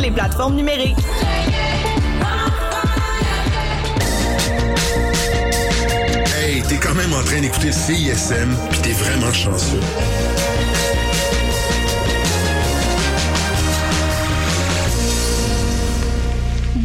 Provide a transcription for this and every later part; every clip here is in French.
les plateformes numériques. Hey, t'es quand même en train d'écouter CISM, puis t'es vraiment chanceux.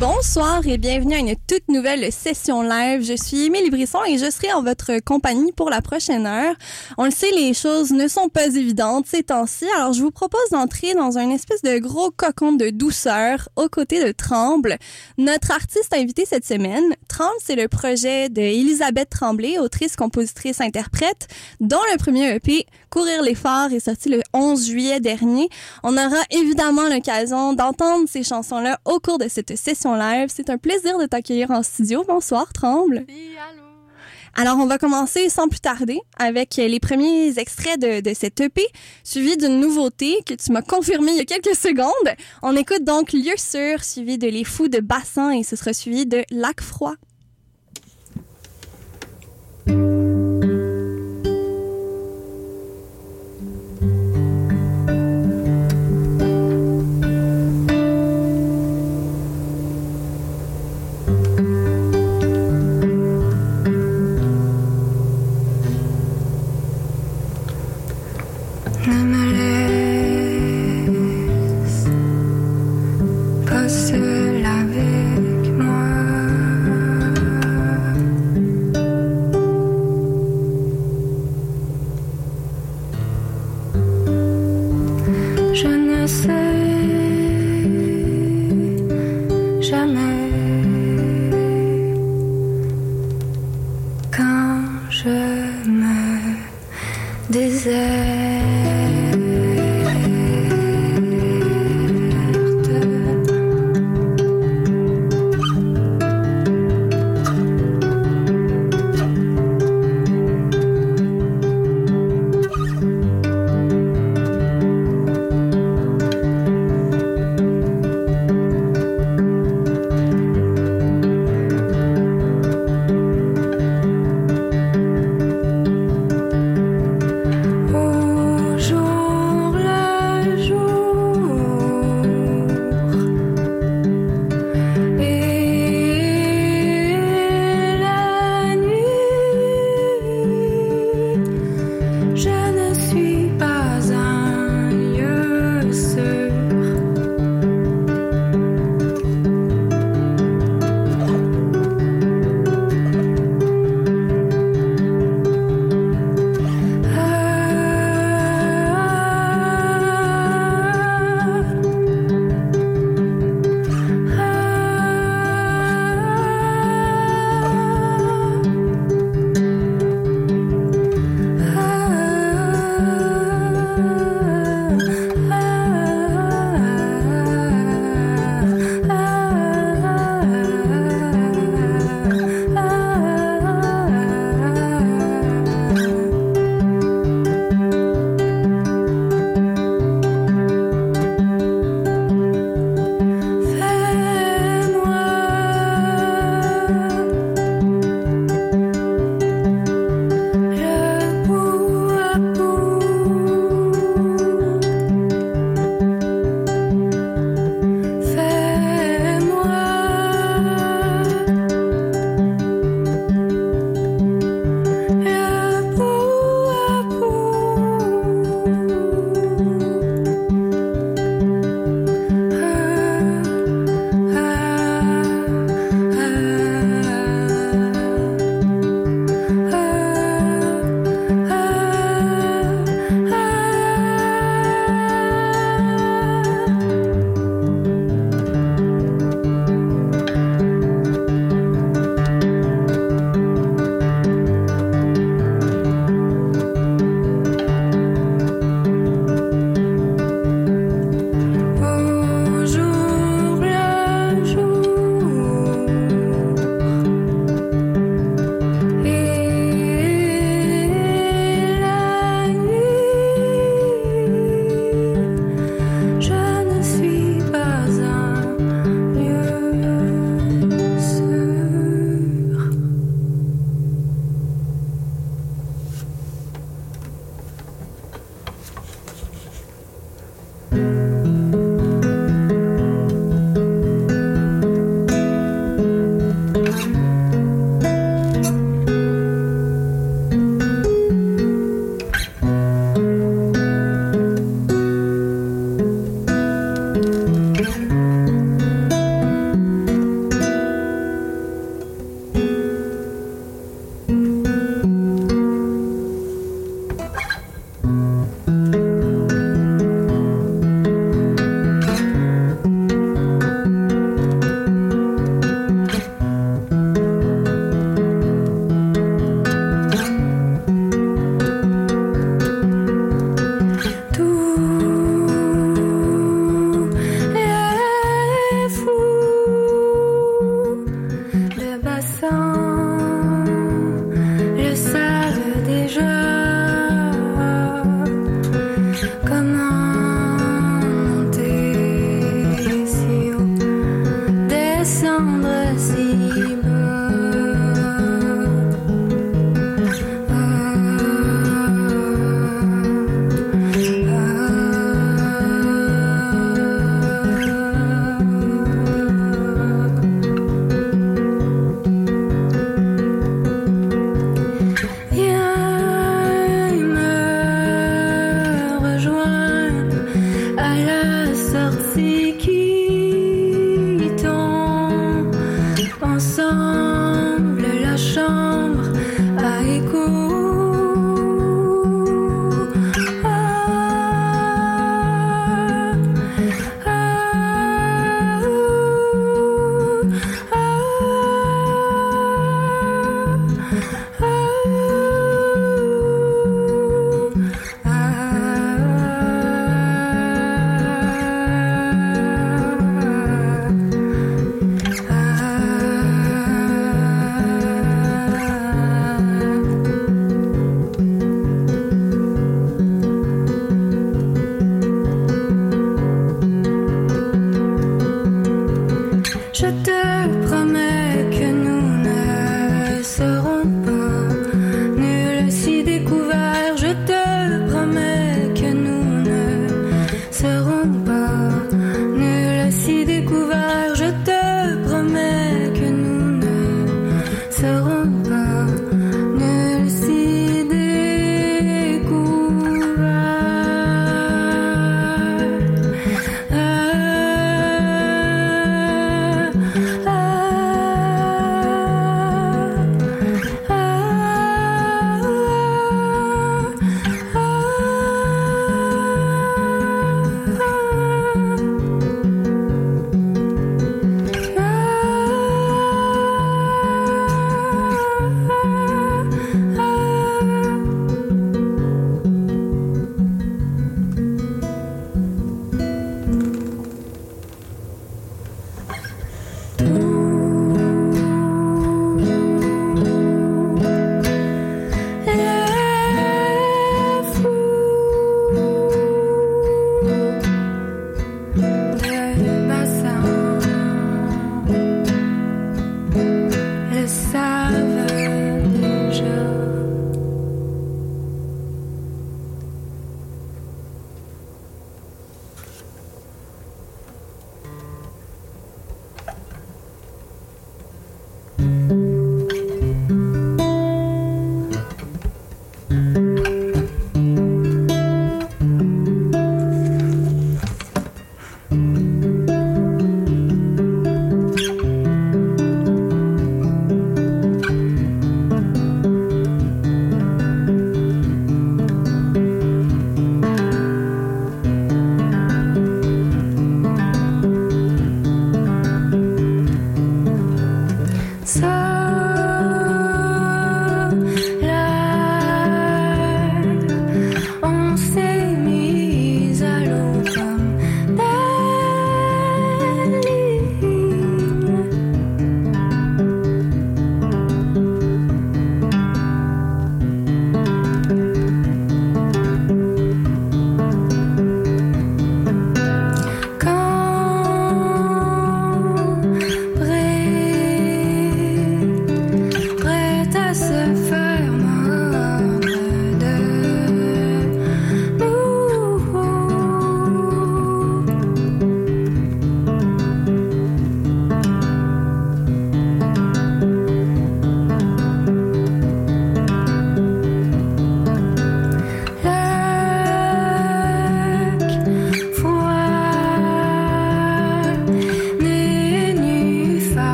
Bonsoir et bienvenue à une toute nouvelle session live. Je suis Émilie Brisson et je serai en votre compagnie pour la prochaine heure. On le sait, les choses ne sont pas évidentes ces temps-ci, alors je vous propose d'entrer dans un espèce de gros cocon de douceur aux côtés de Tremble. Notre artiste invité cette semaine, Tremble, c'est le projet de Tremblay, autrice, compositrice, interprète, dont le premier EP, Courir les phares, est sorti le 11 juillet dernier. On aura évidemment l'occasion d'entendre ces chansons-là au cours de cette session live. C'est un plaisir de t'accueillir en studio. Bonsoir, Tremble. Allô. Alors, on va commencer sans plus tarder avec les premiers extraits de, de cet EP, suivi d'une nouveauté que tu m'as confirmée il y a quelques secondes. On écoute donc Lieu sûr, suivi de Les Fous de Bassin et ce sera suivi de Lac Froid. desire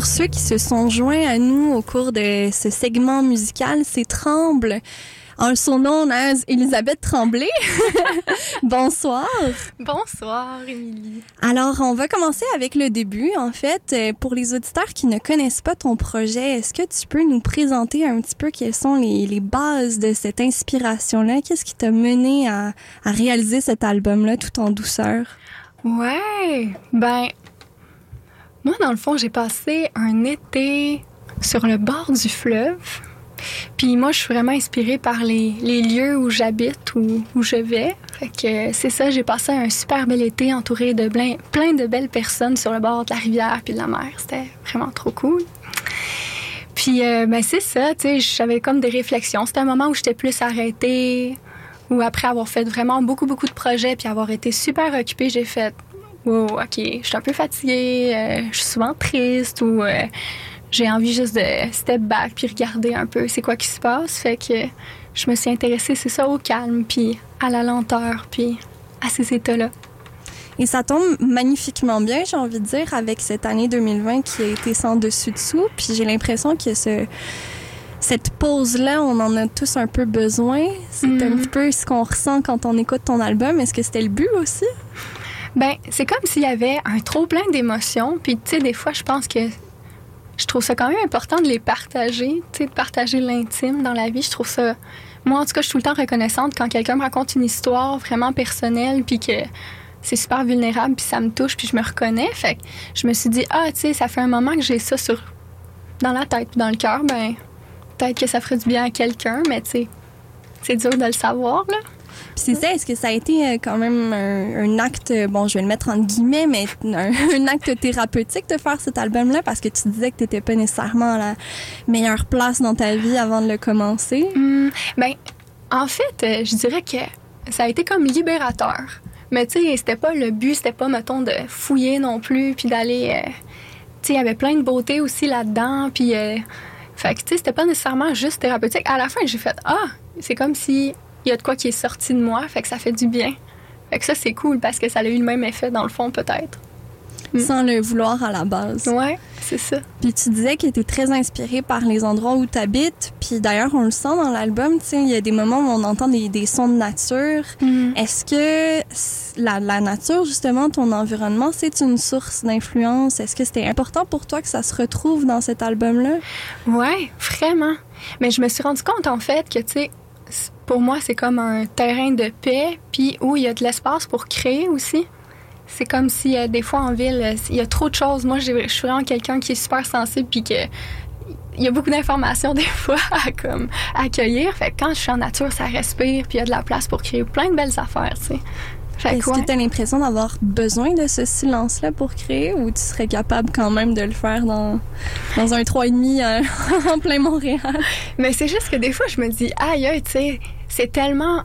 Pour ceux qui se sont joints à nous au cours de ce segment musical, c'est Tremble. En son nom, as Elisabeth Tremblay. Bonsoir. Bonsoir, Émilie. Alors, on va commencer avec le début. En fait, Euh, pour les auditeurs qui ne connaissent pas ton projet, est-ce que tu peux nous présenter un petit peu quelles sont les, les bases de cette inspiration-là? Qu'est-ce qui t'a mené à, à réaliser cet album-là tout en douceur? Ouais, ben, moi, dans le fond, j'ai passé un été sur le bord du fleuve. Puis moi, je suis vraiment inspirée par les, les lieux où j'habite, où, où je vais. Fait que c'est ça, j'ai passé un super bel été entouré de plein, plein de belles personnes sur le bord de la rivière puis de la mer. C'était vraiment trop cool. Puis, euh, ben c'est ça, tu sais, j'avais comme des réflexions. C'était un moment où j'étais plus arrêtée, où après avoir fait vraiment beaucoup, beaucoup de projets puis avoir été super occupée, j'ai fait Wow, OK, je suis un peu fatiguée, euh, je suis souvent triste ou euh, j'ai envie juste de step back puis regarder un peu c'est quoi qui se passe. Fait que je me suis intéressée, c'est ça, au calme puis à la lenteur puis à ces états-là. Et ça tombe magnifiquement bien, j'ai envie de dire, avec cette année 2020 qui a été sans dessus-dessous. Puis j'ai l'impression que ce, cette pause-là, on en a tous un peu besoin. C'est un Mhm. petit peu ce qu'on ressent quand on écoute ton album. Est-ce que c'était le but aussi? Ben, c'est comme s'il y avait un trop plein d'émotions. Puis, tu sais, des fois, je pense que je trouve ça quand même important de les partager, tu sais, de partager l'intime dans la vie. Je trouve ça. Moi, en tout cas, je suis tout le temps reconnaissante quand quelqu'un me raconte une histoire vraiment personnelle, puis que c'est super vulnérable, puis ça me touche, puis je me reconnais. Fait que je me suis dit, ah, tu sais, ça fait un moment que j'ai ça sur dans la tête, puis dans le cœur. Ben, peut-être que ça ferait du bien à quelqu'un, mais tu sais, c'est dur de le savoir, là. C'est ça, est-ce que ça a été euh, quand même un, acte, euh, bon, je vais le mettre entre guillemets, mais un, acte thérapeutique de faire cet album-là? Parce que tu disais que tu n'étais pas nécessairement à la meilleure place dans ta vie avant de le commencer. Hmm, ben, en fait, euh, je dirais que ça a été comme libérateur. Mais tu sais, c'était pas le but, c'était pas, mettons, de fouiller non plus, puis d'aller. tu sais, il y avait plein de beauté aussi là-dedans, puis. euh, fait que, tu sais, c'était pas nécessairement juste thérapeutique. À la fin, j'ai fait Ah, c'est comme si il y a de quoi qui est sorti de moi, fait que ça fait du bien. Fait que ça, c'est cool parce que ça a eu le même effet dans le fond, peut-être. Mm. Sans le vouloir à la base. Ouais, c'est ça. Puis tu disais que tu très inspiré par les endroits où tu habites. Puis d'ailleurs, on le sent dans l'album, tu sais, il y a des moments où on entend des, des sons de nature. Est-ce que la, la nature, justement, ton environnement, c'est une source d'influence? Est-ce que c'était important pour toi que ça se retrouve dans cet album-là? Ouais, vraiment. Mais je me suis rendu compte en fait que tu sais, pour moi c'est comme un terrain de paix, puis où il y a de l'espace pour créer aussi. C'est comme si euh, des fois en ville euh, il y a trop de choses. Moi je suis vraiment quelqu'un qui est super sensible puis que il y a beaucoup d'informations des fois à comme accueillir. Fait que quand je suis en nature ça respire puis il y a de la place pour créer plein de belles affaires, tu sais. Est-ce ouais. que tu as l'impression d'avoir besoin de ce silence-là pour créer ou tu serais capable quand même de le faire dans, dans un 3,5 euh, en plein Montréal? Mais c'est juste que des fois, je me dis, aïe, aïe, tu sais, c'est tellement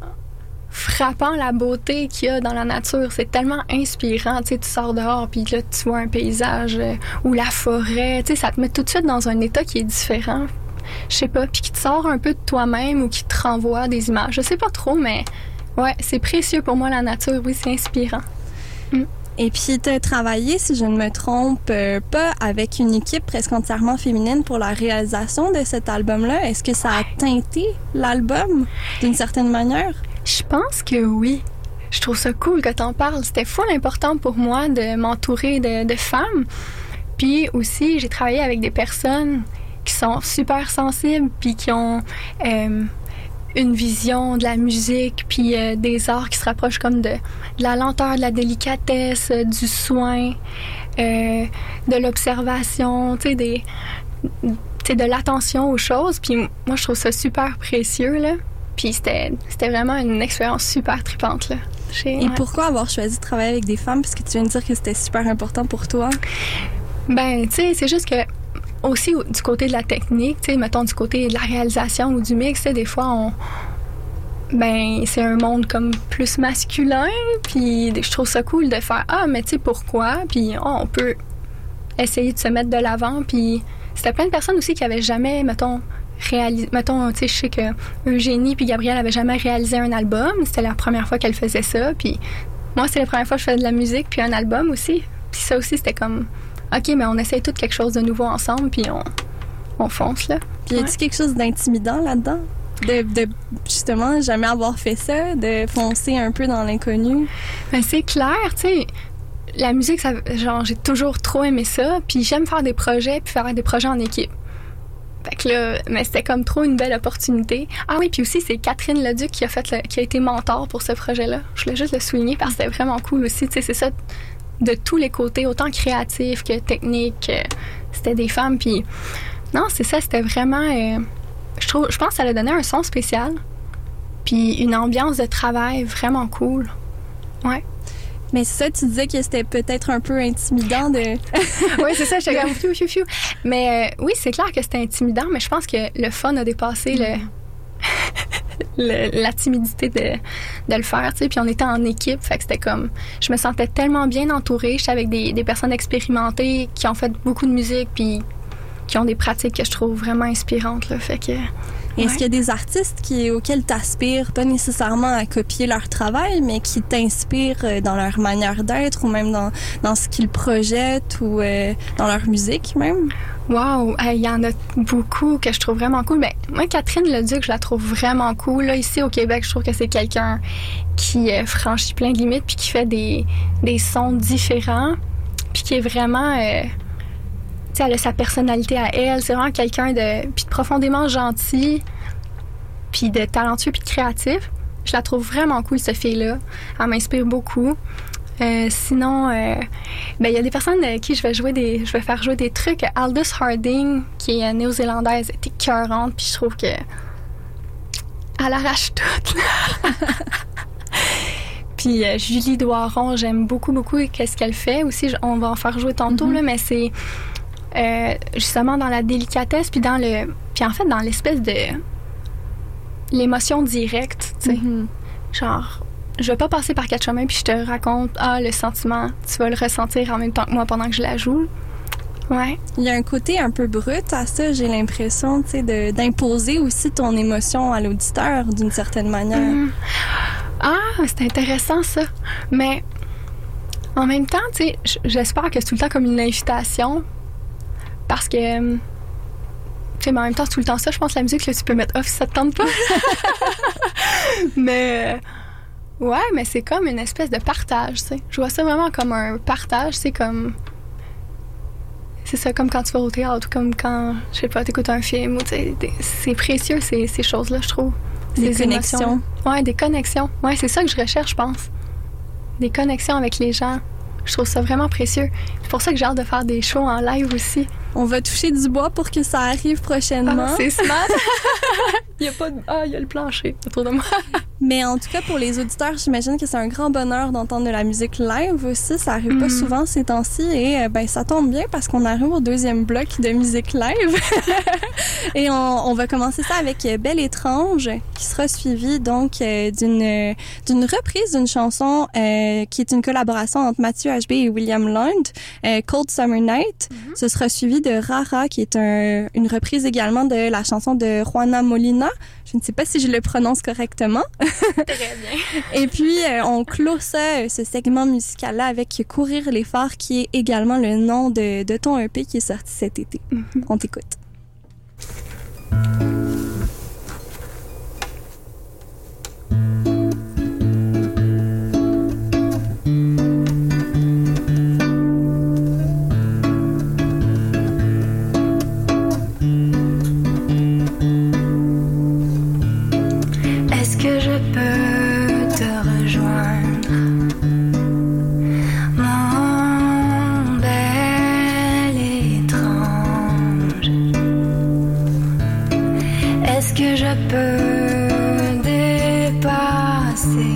frappant la beauté qu'il y a dans la nature. C'est tellement inspirant. Tu sais, tu sors dehors, puis là, tu vois un paysage euh, ou la forêt. Tu sais, ça te met tout de suite dans un état qui est différent. Je sais pas, puis qui te sort un peu de toi-même ou qui te renvoie des images. Je sais pas trop, mais ouais, c'est précieux pour moi, la nature. Oui, c'est inspirant. Et puis, tu as travaillé, si je ne me trompe euh, pas, avec une équipe presque entièrement féminine pour la réalisation de cet album-là. Est-ce que ça a teinté l'album d'une certaine manière? Je pense que oui. Je trouve ça cool que t'en parles. C'était fou important pour moi de m'entourer de, de femmes. Puis aussi, j'ai travaillé avec des personnes qui sont super sensibles, puis qui ont euh, une vision de la musique, puis euh, des arts qui se rapprochent comme de, de la lenteur, de la délicatesse, euh, du soin, euh, de l'observation, tu sais, des, de l'attention aux choses. Puis moi, je trouve ça super précieux, là. Puis c'était c'était vraiment une expérience super tripante, là. Et ouais. pourquoi avoir choisi de travailler avec des femmes? Puisque tu viens de dire que c'était super important pour toi. Ben, tu sais, c'est juste que aussi au- du côté de la technique, tu sais, mettons du côté de la réalisation ou du mix, tu sais, des fois on ben c'est un monde comme plus masculin, puis je trouve ça cool de faire ah mais tu sais pourquoi, puis oh, on peut essayer de se mettre de l'avant, puis c'était plein de personnes aussi qui avaient jamais mettons réalisé mettons tu sais je sais que Eugénie puis Gabrielle avaient jamais réalisé un album, c'était la première fois qu'elles faisaient ça, puis moi c'est la première fois que je faisais de la musique puis un album aussi, puis ça aussi c'était comme OK, mais on essaye tout quelque chose de nouveau ensemble, puis on, on fonce, là. Puis y a-tu Ouais. quelque chose d'intimidant là-dedans? De, de justement jamais avoir fait ça, de foncer un peu dans l'inconnu? Ben, c'est clair, tu sais. La musique, ça, genre, j'ai toujours trop aimé ça. Puis j'aime faire des projets, puis faire des projets en équipe. Fait que là, mais c'était comme trop une belle opportunité. Ah oui, puis aussi, c'est Catherine Leduc qui a, fait le- qui a été mentor pour ce projet-là. Je voulais juste le souligner parce que c'était vraiment cool aussi. Tu sais, c'est ça de tous les côtés, autant créatif que technique. que C'était des femmes, puis non, c'est ça, c'était vraiment. euh, je, trouve, je pense que ça a donné un son spécial, puis une ambiance de travail vraiment cool. Ouais. Mais ça, tu disais que c'était peut-être un peu intimidant de. oui, c'est ça, j'étais comme fiu, fiu, fiu. Mais euh, oui, c'est clair que c'était intimidant, mais je pense que le fun a dépassé le, la timidité de, de le faire, tu sais. Puis on était en équipe, fait c'était comme. Je me sentais tellement bien entourée. J'étais avec des, des personnes expérimentées qui ont fait beaucoup de musique, puis qui ont des pratiques que je trouve vraiment inspirantes, là. Fait que. Est-ce Ouais. qu'il y a des artistes qui, auxquels tu aspires, pas nécessairement à copier leur travail, mais qui t'inspirent euh, dans leur manière d'être ou même dans, dans ce qu'ils projettent ou euh, dans leur musique même? Wow, il y en a beaucoup que je trouve vraiment cool. Moi, Catherine Leduc, je la trouve vraiment cool. Là, ici au Québec, je trouve que c'est quelqu'un qui euh, franchit plein de limites puis qui fait des, des sons différents puis qui est vraiment... euh, elle a sa personnalité à elle. C'est vraiment quelqu'un de, puis de profondément gentil puis de talentueux puis de créatif. Je la trouve vraiment cool, cette fille-là. Elle m'inspire beaucoup. Euh, sinon, euh, ben, il y a des personnes euh, qui je vais jouer des, je vais faire jouer des trucs. Aldous Harding, qui est néo-zélandaise, est écœurante, puis je trouve que elle arrache tout. puis euh, Julie Doiron, j'aime beaucoup, beaucoup qu'est-ce qu'elle fait. Aussi, on va en faire jouer tantôt, là, mais c'est euh, justement dans la délicatesse, puis dans le, puis en fait dans l'espèce de l'émotion directe, tu sais. Mhm. Genre, je vais pas passer par quatre chemins puis je te raconte, ah, le sentiment, tu vas le ressentir en même temps que moi pendant que je la joue. Ouais. Il y a un côté un peu brut à ça, j'ai l'impression, tu sais, d'imposer aussi ton émotion à l'auditeur d'une certaine manière. Mhm. Ah, c'est intéressant ça. Mais en même temps, tu sais, j'espère que c'est tout le temps comme une invitation. Parce que. euh, Tu sais, mais en même temps, c'est tout le temps ça. Je pense que la musique, là, tu peux mettre off si ça te tente pas. mais. Ouais, mais c'est comme une espèce de partage, tu sais. Je vois ça vraiment comme un partage. C'est comme. C'est ça, comme quand tu vas au théâtre ou comme quand, je sais pas, t'écoutes un film ou tu sais, des- c'est précieux ces, ces choses-là, je trouve. Des Ces connexions. émotions. Ouais, des connexions. Ouais, c'est ça que je recherche, je pense. Des connexions avec les gens. Je trouve ça vraiment précieux. C'est pour ça que j'ai hâte de faire des shows en live aussi. On va toucher du bois pour que ça arrive prochainement. Ah, c'est smart. il y a pas de... Ah, il y a le plancher autour de moi. Mais en tout cas, pour les auditeurs, j'imagine que c'est un grand bonheur d'entendre de la musique live aussi. Ça arrive pas Mhm. souvent ces temps-ci et euh, ben ça tombe bien parce qu'on arrive au deuxième bloc de musique live. et on, on va commencer ça avec euh, Belle étrange qui sera suivi donc euh, d'une d'une reprise d'une chanson euh, qui est une collaboration entre Mathieu HB et William Lund, euh, Cold Summer Night. Ce sera suivi de Rara qui est un- une reprise également de la chanson de Juana Molina. Je ne sais pas si je le prononce correctement. Très bien. Et puis, euh, on clôt ça, euh, ce segment musical-là avec Courir les phares, qui est également le nom de, de ton EP qui est sorti cet été. On t'écoute. see.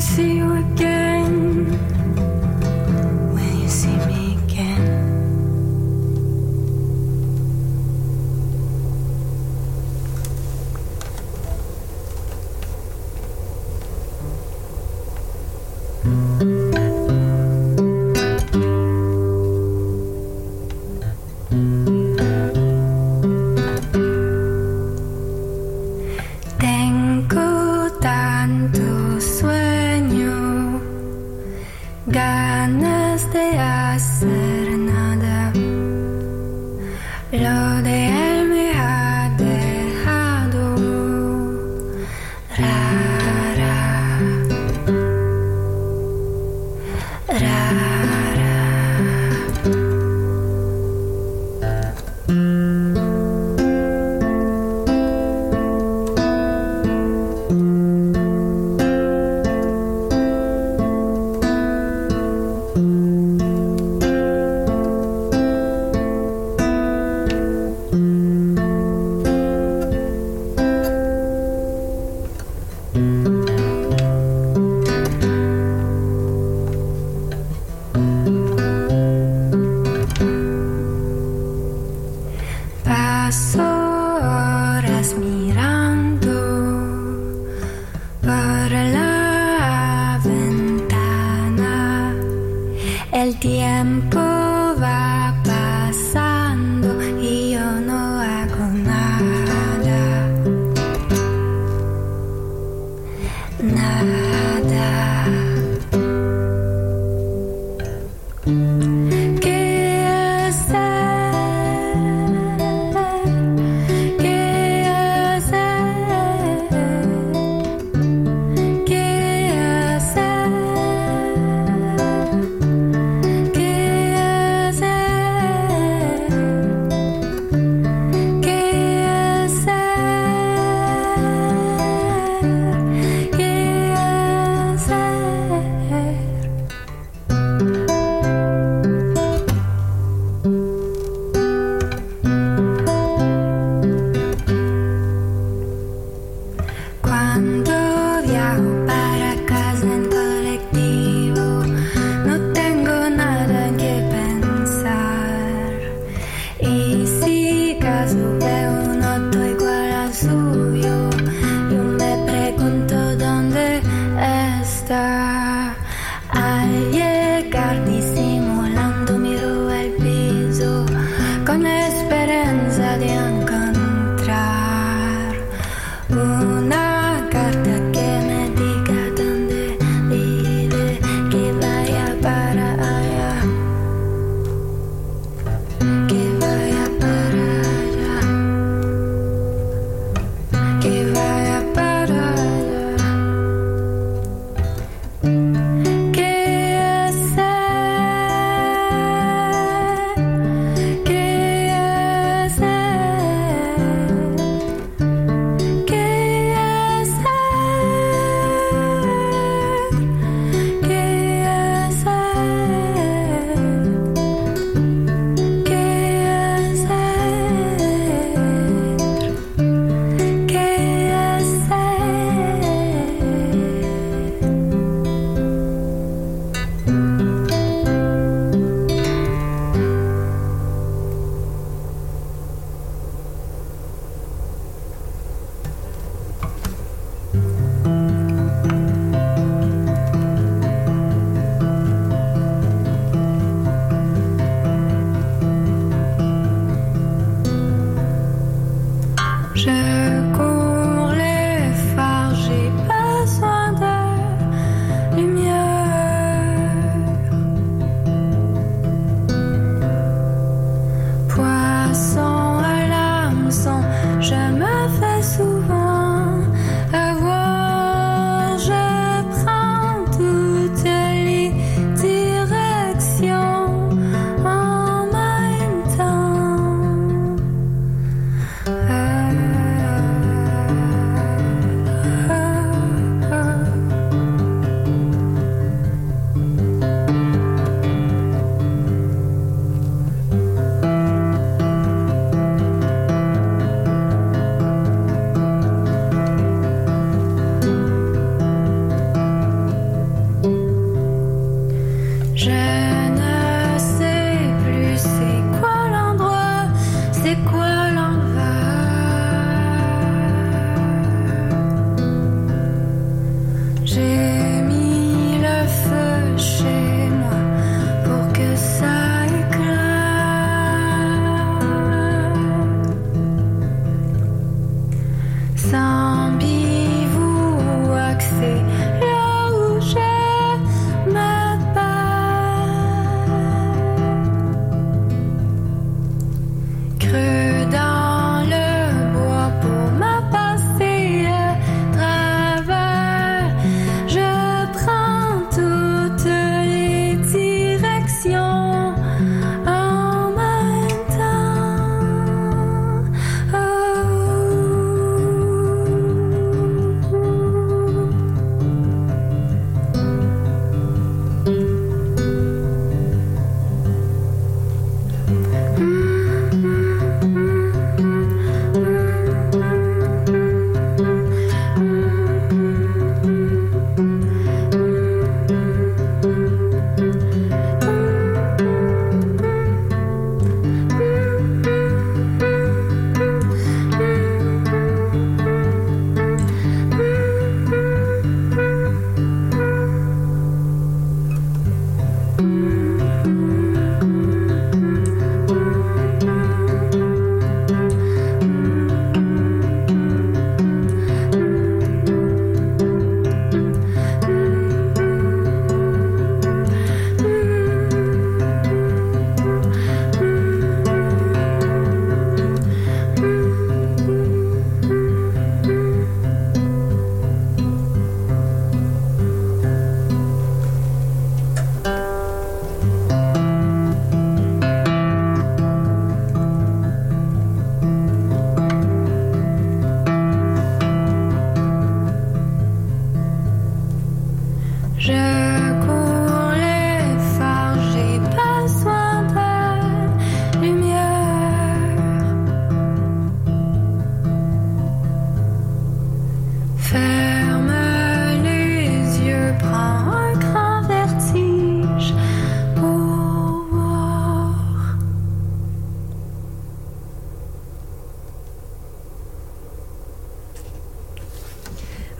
See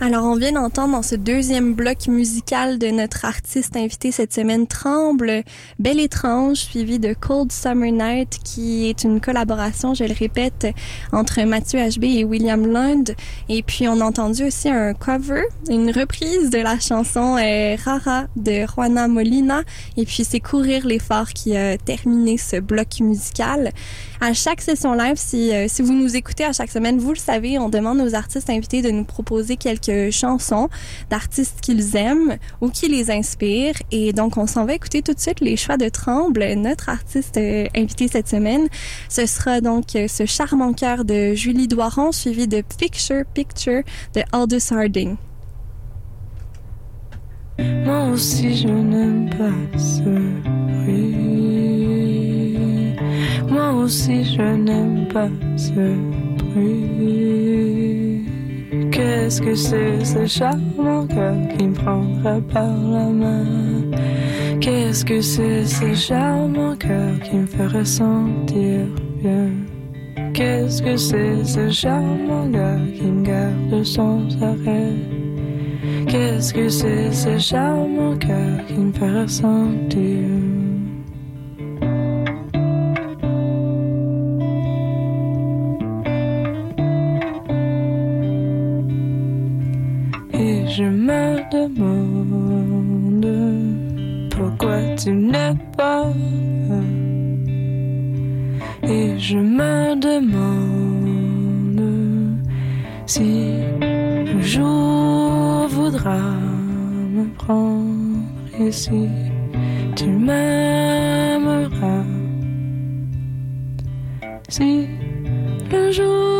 Alors, on vient d'entendre dans ce deuxième bloc musical de notre artiste invité cette semaine, Tremble, Belle étrange, suivi de Cold Summer Night, qui est une collaboration, je le répète, entre Mathieu HB et William Lund. Et puis, on a entendu aussi un cover, une reprise de la chanson euh, Rara de Juana Molina. Et puis, c'est Courir l'effort qui a terminé ce bloc musical. À chaque session live, si, euh, si vous nous écoutez à chaque semaine, vous le savez, on demande aux artistes invités de nous proposer quelques chansons d'artistes qu'ils aiment ou qui les inspirent. Et donc, on s'en va écouter tout de suite les choix de Tremble, notre artiste euh, invité cette semaine. Ce sera donc euh, ce charmant cœur de Julie Doiron, suivi de Picture Picture de Aldous Harding. Moi aussi je n'aime pas ce bruit. Moi aussi je n'aime pas ce bruit. Qu'est-ce que c'est ce charmant cœur qui me prendra par la main? Qu'est-ce que c'est ce charmant cœur qui me ferait sentir bien? Qu'est-ce que c'est ce charmant gars qui me garde sans arrêt? Qu'est-ce que c'est ce charmant cœur qui me fait ressentir je me demande pourquoi tu n'es pas. Et je me demande si le jour voudra me prendre ici, tu m'aimeras. Si le jour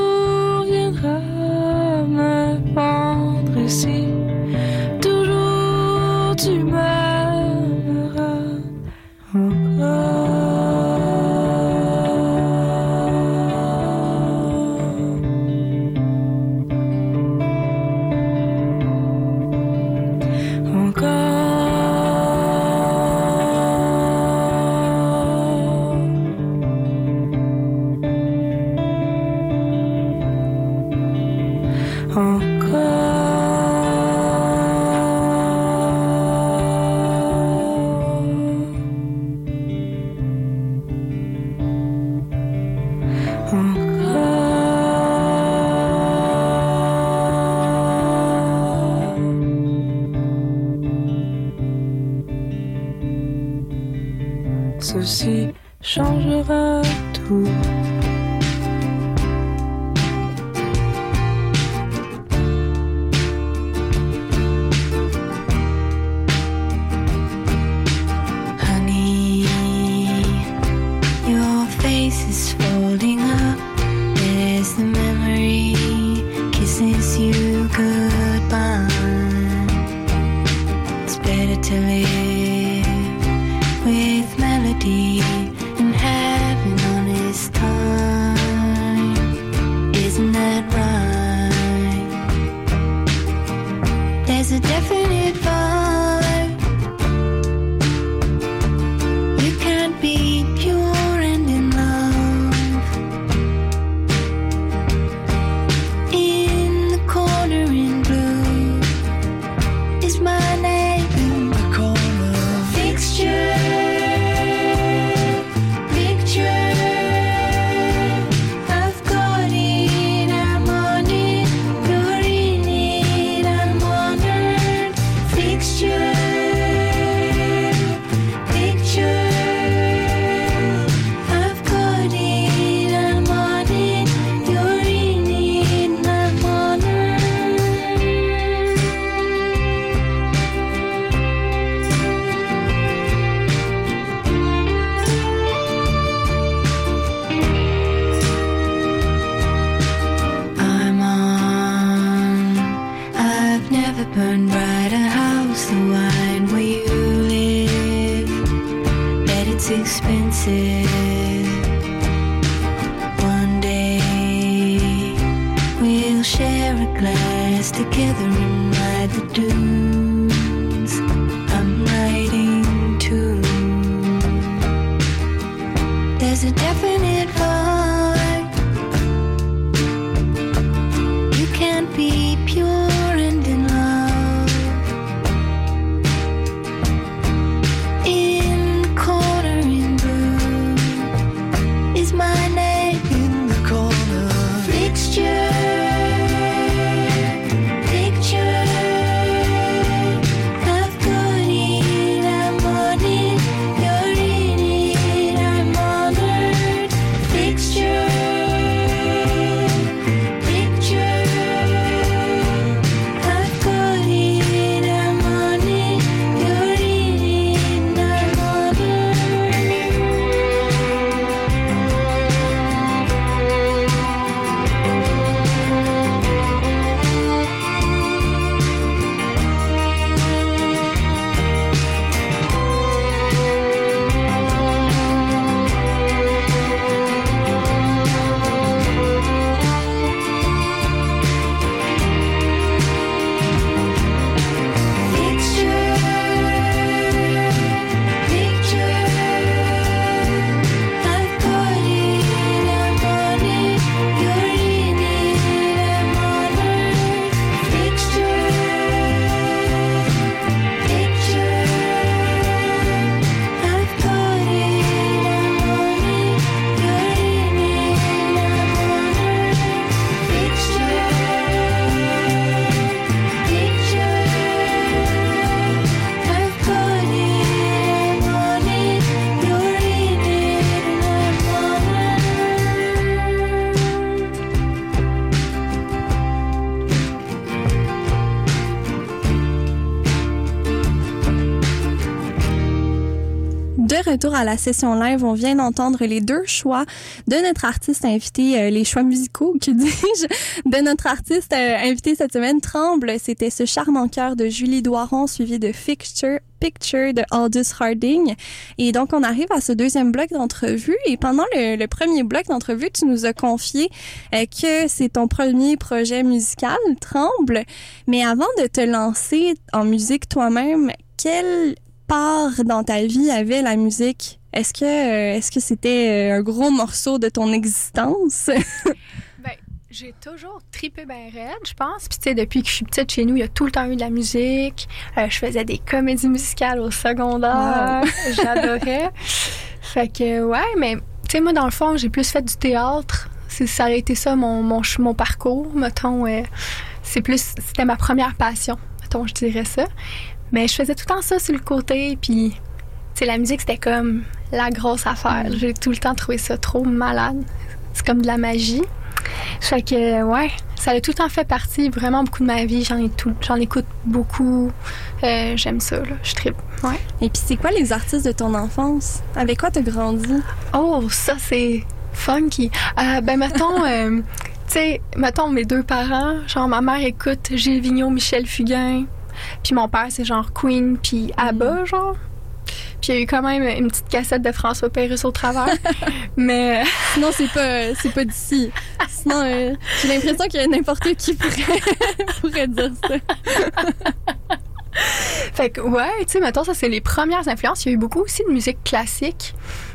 retour à la session live. On vient d'entendre les deux choix de notre artiste invité, euh, les choix musicaux, que dis-je, de notre artiste euh, invité cette semaine, Tremble. C'était ce charmant cœur de Julie Doiron suivi de Fixture, Picture de Aldous Harding. Et donc, on arrive à ce deuxième bloc d'entrevue. Et pendant le, premier bloc d'entrevue, tu nous as confié euh, que c'est ton premier projet musical, Tremble. Mais avant de te lancer en musique toi-même, quelle part dans ta vie avait la musique? Est-ce que euh, est-ce que c'était euh, un gros morceau de ton existence? Ben, j'ai toujours tripé ben raide, je pense. Puis, tu sais, depuis que je suis petite chez nous, il y a tout le temps eu de la musique. Euh, je faisais des comédies musicales au secondaire. J'adorais. Fait que, ouais, mais, tu sais, moi, dans le fond, j'ai plus fait du théâtre. C'est, ça a été ça, mon, mon, parcours, mettons. euh, c'est plus, c'était ma première passion, mettons, je dirais ça. Mais je faisais tout le temps ça sur le côté. Puis, sais, la musique, c'était comme la grosse affaire. J'ai tout le temps trouvé ça trop malade. C'est comme de la magie. Fait que, ouais, ça a tout le temps fait partie vraiment beaucoup de ma vie. J'en, ai tout, j'en écoute beaucoup. Euh, j'aime ça, là. Je tripe. Ouais. Et puis, c'est quoi les artistes de ton enfance? Avec quoi t'as grandi? Oh, ça, c'est funky. Euh, ben, mettons, euh, tu sais, mettons mes deux parents. Genre, ma mère écoute Gilles Vigneault, Michel Fugain. Puis mon père, c'est genre Queen, puis ABBA, genre. Puis il y a eu quand même une petite cassette de François Pérusse au travers. Mais. Sinon, c'est pas, c'est pas d'ici. Sinon, euh, j'ai l'impression qu'il y a n'importe qui pourrait, pourrait dire ça. Fait que, ouais, tu sais, mettons, ça, c'est les premières influences. Il y a eu beaucoup aussi de musique classique.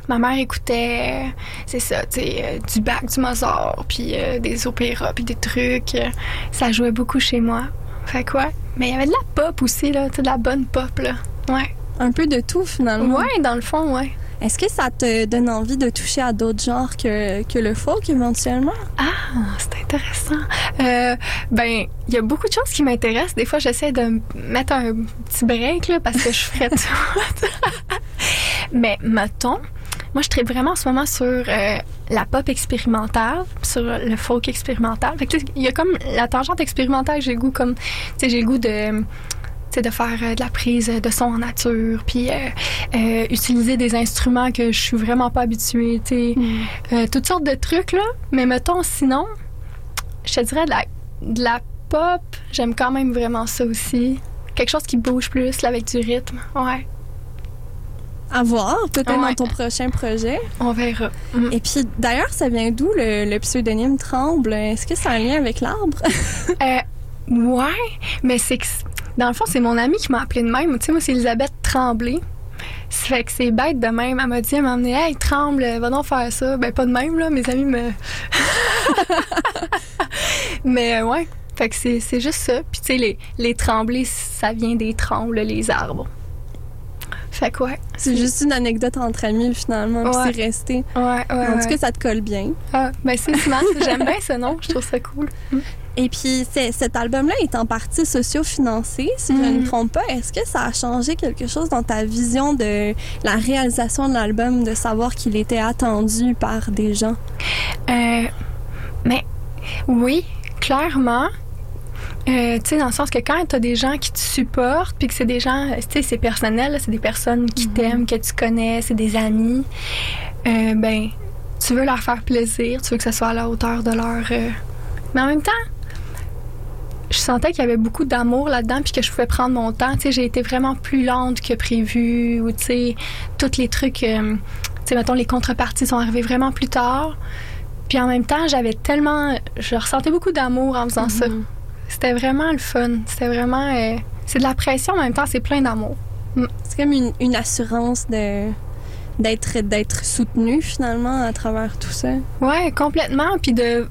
Ma mère écoutait, euh, c'est ça, tu sais, euh, du Bach, du Mozart, puis euh, des opéras, puis des trucs. Euh, Ça jouait beaucoup chez moi. Fait que, ouais. Mais il y avait de la pop aussi, là, de la bonne pop, là. Ouais. Un peu de tout, finalement. Ouais, dans le fond, ouais. Est-ce que ça te donne envie de toucher à d'autres genres que, que le folk, éventuellement? Ah, c'est intéressant. Euh, ben, il y a beaucoup de choses qui m'intéressent. Des fois, j'essaie de mettre un petit break, là, parce que je ferais tout. Mais, mettons, moi, je traite vraiment en ce moment sur euh, la pop expérimentale, sur le folk expérimental. Fait que, il y a comme la tangente expérimentale, j'ai le goût comme, tu sais, j'ai le goût de de faire euh, de la prise de son en nature, puis euh, euh, utiliser des instruments que je suis vraiment pas habituée. Euh, toutes sortes de trucs, là. Mais mettons, sinon, je te dirais de la, de la pop, j'aime quand même vraiment ça aussi. Quelque chose qui bouge plus, là, avec du rythme. Ouais, À voir, peut-être Ouais. dans ton prochain projet. on verra. Mm. Et puis, d'ailleurs, ça vient d'où le, le pseudonyme Tremble? Est-ce que c'est un lien avec l'arbre? Euh, ouais, mais c'est que, dans le fond, c'est mon amie qui m'a appelée de même. Tu sais, moi, c'est Elisabeth Tremblay. Ça fait que c'est bête de même. Elle m'a dit, elle m'a amené, hey, tremble, va donc faire ça. Ben, pas de même, là. Mes amis me. Mais, euh, ouais. Fait que c'est c'est juste ça. Puis, tu sais, les, les tremblés, ça vient des trembles, les arbres. Fait que, ouais. C'est juste une anecdote entre amis, finalement, puis c'est resté. Ouais, ouais. En tout cas, ça te colle bien. Ah, ben, c'est smart. J'aime bien ce nom. Je trouve ça cool. Et puis, cet album-là est en partie socio-financé, si je ne me Mhm. trompe pas. Est-ce que ça a changé quelque chose dans ta vision de la réalisation de l'album, de savoir qu'il était attendu par des gens? Euh, mais oui, clairement. Euh, tu sais, dans le sens que quand tu as des gens qui te supportent, puis que c'est des gens, euh, tu sais, c'est personnel, c'est des personnes qui t'aiment, que tu connais, c'est des amis, euh, ben, tu veux leur faire plaisir, tu veux que ça soit à la hauteur de leur. euh, Mais en même temps, je sentais qu'il y avait beaucoup d'amour là-dedans, puis que je pouvais prendre mon temps. Tu sais, j'ai été vraiment plus lente que prévu, ou tu sais, tous les trucs. tu sais, mettons, les contreparties sont arrivées vraiment plus tard. Puis en même temps, j'avais tellement. Je ressentais beaucoup d'amour en faisant ça. C'était vraiment le fun. C'était vraiment. euh, c'est de la pression, en même temps, c'est plein d'amour. C'est comme une, une assurance de d'être d'être soutenu finalement à travers tout ça. Ouais, complètement. Puis de.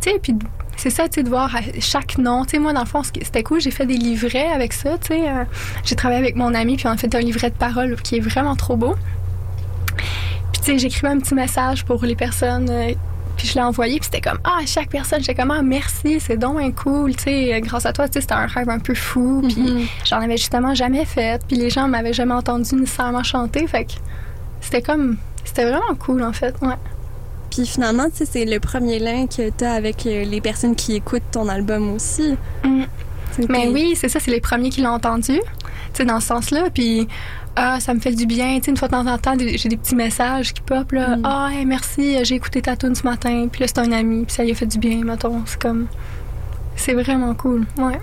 Tu sais, puis c'est ça, tu sais, de voir chaque nom. Tu sais, moi, dans le fond, c'était cool. J'ai fait des livrets avec ça, tu sais. euh, j'ai travaillé avec mon ami, puis on a fait un livret de parole qui est vraiment trop beau. Puis, tu sais, j'écrivais un petit message pour les personnes. euh, puis je l'ai envoyé, puis c'était comme, ah, chaque personne, j'étais comme, ah, merci, c'est donc un cool, tu sais, euh, grâce à toi, tu sais, c'était un rêve un peu fou, puis Mhm. j'en avais justement jamais fait, puis les gens m'avaient jamais entendu nécessairement chanter, fait que c'était comme, c'était vraiment cool, en fait, ouais. Puis finalement, tu sais, c'est le premier lien que tu as avec euh, les personnes qui écoutent ton album aussi. Mm. Mais oui, c'est ça, c'est les premiers qui l'ont entendu. Sais, dans ce sens-là. Puis, ah, ça me fait du bien. Tu sais, une fois de temps en temps, j'ai des petits messages qui pop, là. Mm. Ah, hey, merci, j'ai écouté ta tune ce matin. Puis là, c'est un ami, puis ça lui a fait du bien, mettons. C'est comme. C'est vraiment cool. Ouais.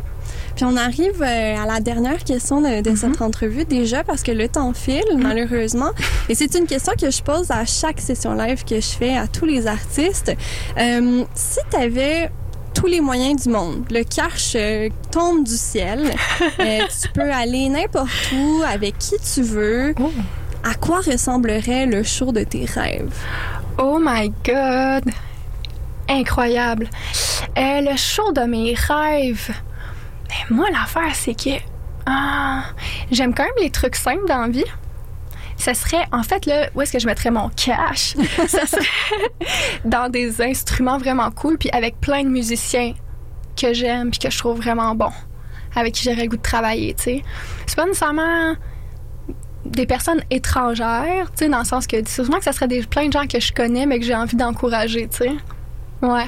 Puis on arrive euh, à la dernière question de, de cette entrevue déjà parce que le temps file malheureusement. Et c'est une question que je pose à chaque session live que je fais à tous les artistes. Euh, si tu avais tous les moyens du monde, le cash euh, tombe du ciel, euh, tu peux aller n'importe où avec qui tu veux. Oh. À quoi ressemblerait le show de tes rêves? Oh my God! Incroyable. Euh, le show de mes rêves. Mais moi, l'affaire, c'est que. Ah, j'aime quand même les trucs simples dans la vie. Ça serait, en fait, là, où est-ce que je mettrais mon cash? Ça serait dans des instruments vraiment cool, puis avec plein de musiciens que j'aime, puis que je trouve vraiment bons, avec qui j'aurais le goût de travailler, tu sais. C'est pas nécessairement des personnes étrangères, tu sais, dans le sens que sûrement que ça serait des, plein de gens que je connais, mais que j'ai envie d'encourager, tu sais. Ouais.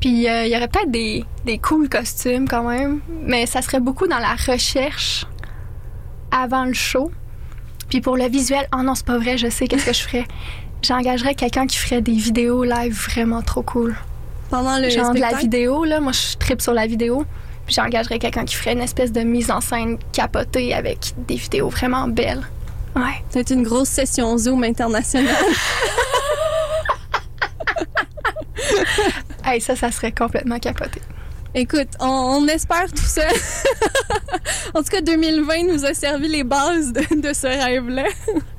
Puis euh, il y aurait peut-être des, des cool costumes quand même, mais ça serait beaucoup dans la recherche avant le show. Puis pour le visuel, oh non, c'est pas vrai, je sais qu'est-ce que je ferais. J'engagerais quelqu'un qui ferait des vidéos live vraiment trop cool. Pendant le Genre de la vidéo, là, moi je tripe sur la vidéo. Puis j'engagerais quelqu'un qui ferait une espèce de mise en scène capotée avec des vidéos vraiment belles. Ouais. C'est une grosse session Zoom internationale. Hey, ça, ça serait complètement capoté. Écoute, on, on espère tout ça. en tout cas, 2020 nous a servi les bases de, de ce rêve-là.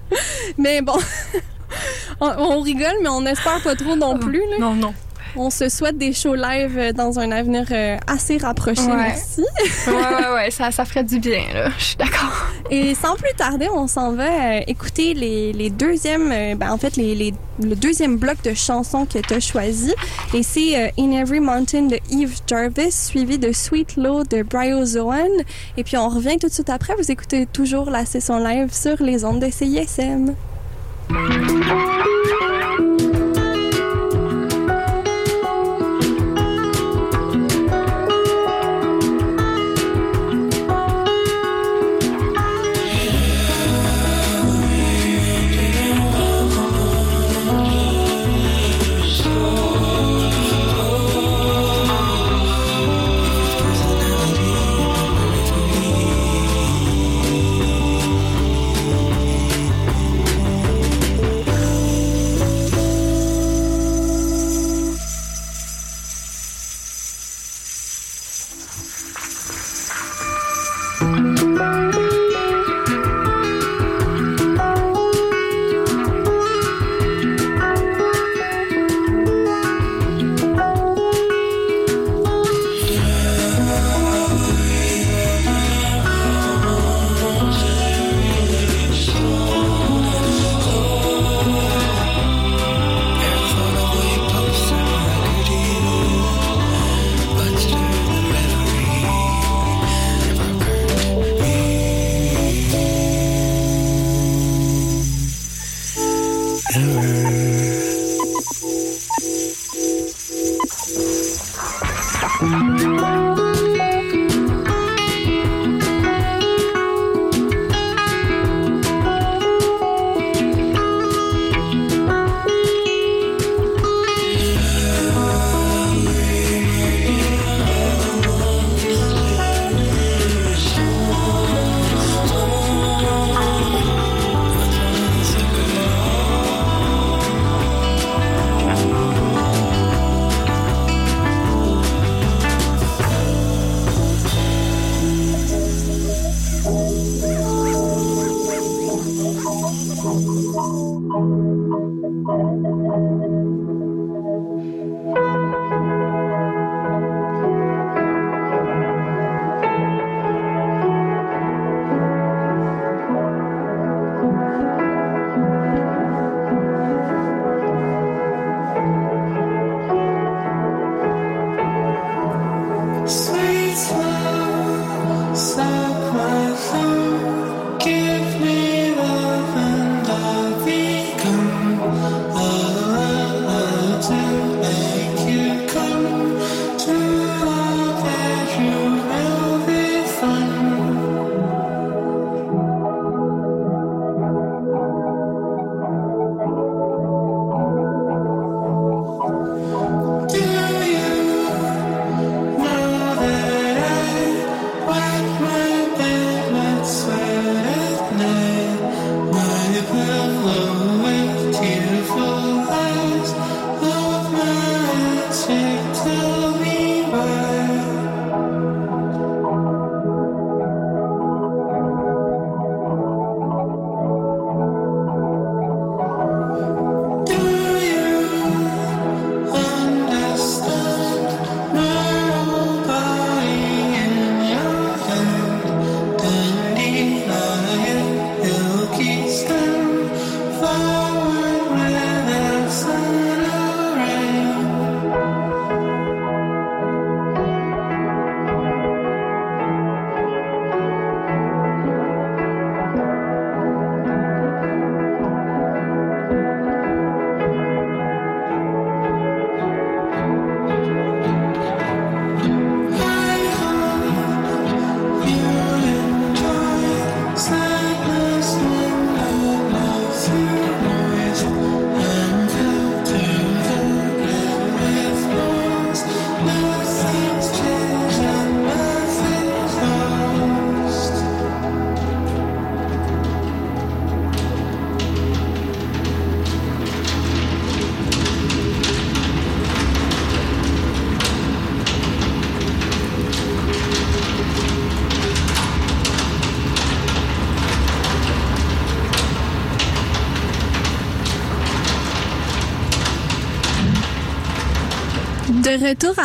mais bon, on, on rigole, mais on espère pas trop non plus. là. Non, non. On se souhaite des shows live euh, dans un avenir euh, assez rapproché, Ouais. merci. Ouais, ouais, ouais, ça, ça ferait du bien, là. Je suis d'accord. Et sans plus tarder, on s'en va euh, écouter les, les deuxièmes, ben, en fait, les, les- le deuxième bloc de chansons que tu as choisi. Et c'est In Every Mountain de Eve Jarvis, suivi de Sweet Low de Bryozoan. Et puis on revient tout de suite après. Vous écoutez toujours la session live sur les ondes de CISM.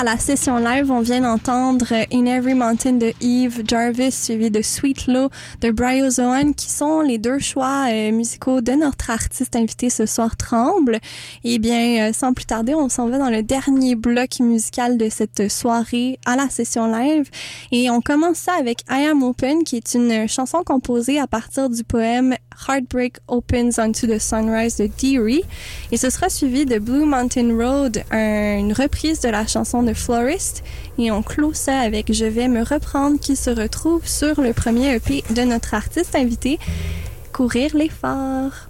À la session live, on vient d'entendre In Every Mountain de Eve Jarvis suivi de Sweet Low de Bryozoan qui sont les deux choix euh, musicaux de notre artiste invité ce soir Tremble. Et bien, euh, sans plus tarder, on s'en va dans le dernier bloc musical de cette soirée à la session live. Et on commence ça avec I Am Open qui est une chanson composée à partir du poème Heartbreak Opens Onto the Sunrise de Deary. Et ce sera suivi de Blue Mountain Road, un- une reprise de la chanson de Florist. Et on clôt ça avec Je vais me reprendre qui se retrouve sur le premier EP de notre artiste invité, Courir l'effort.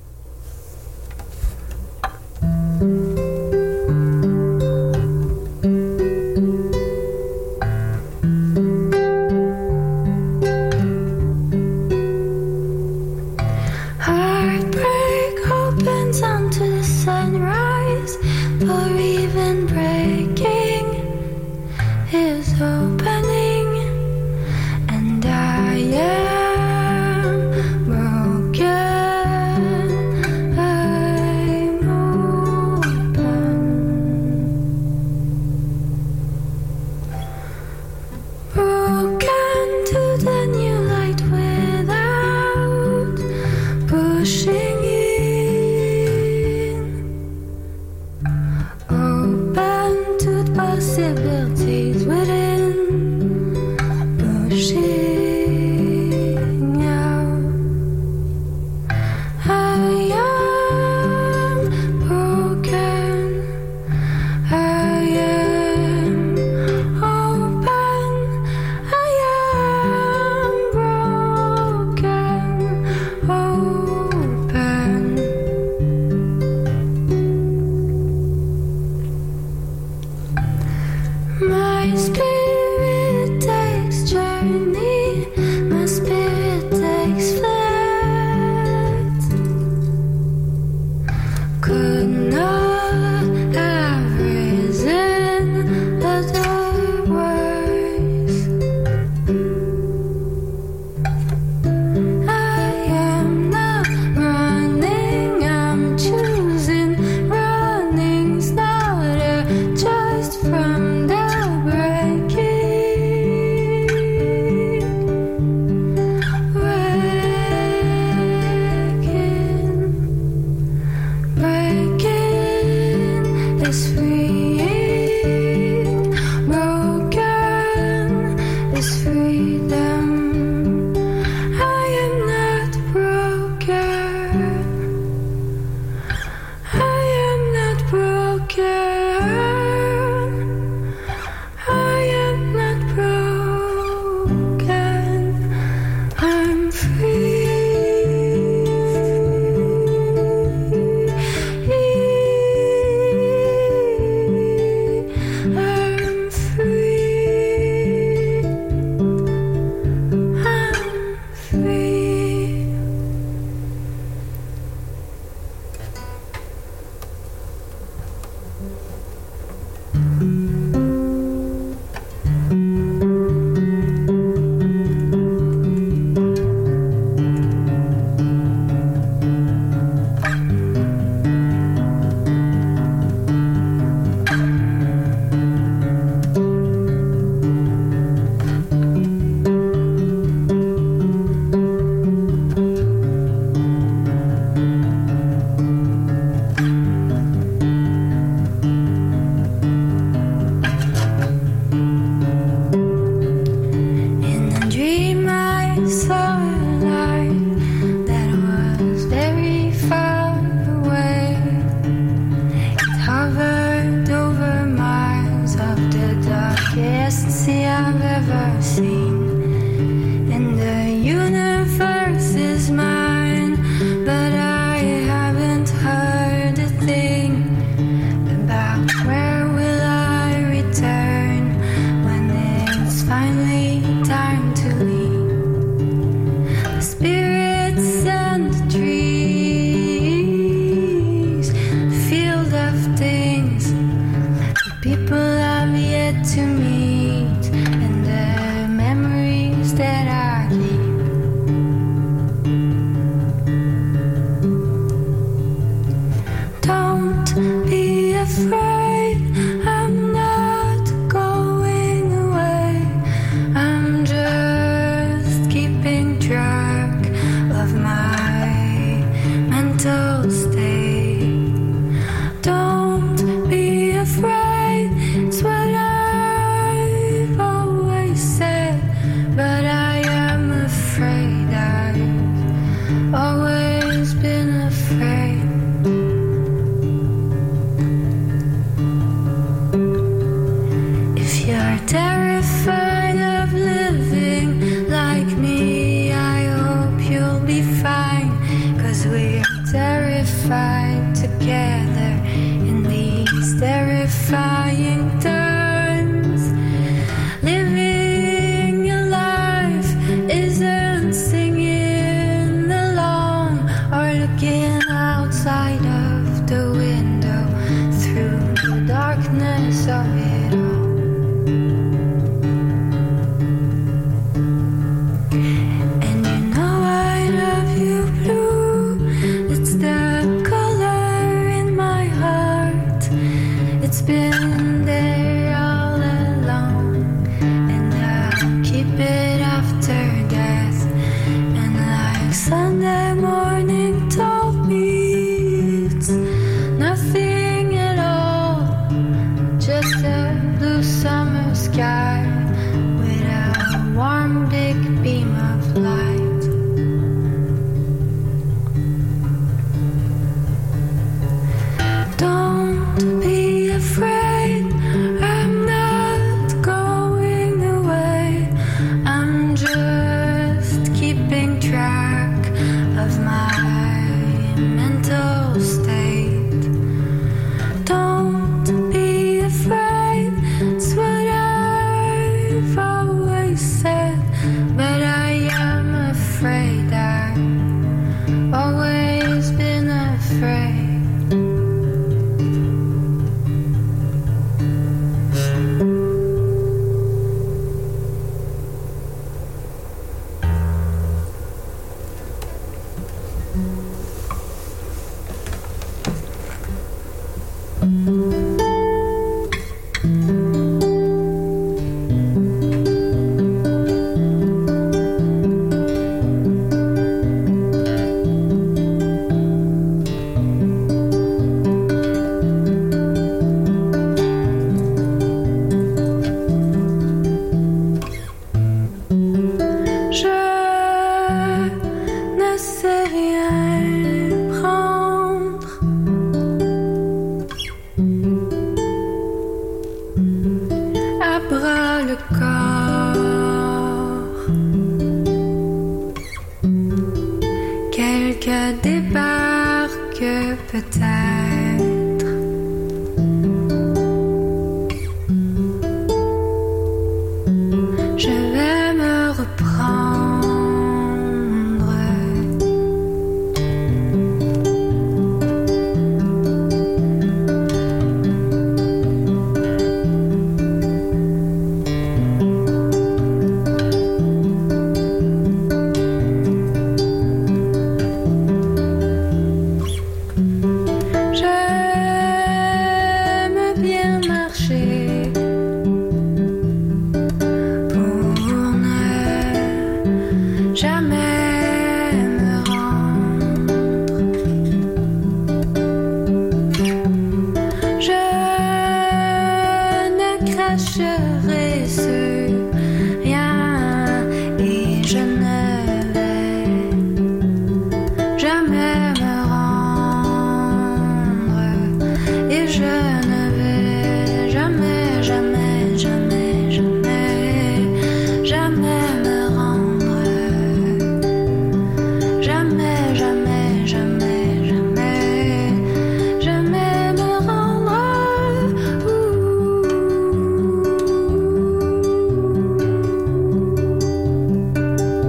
Heartbreak opens onto the sunrise, even breaking My spirit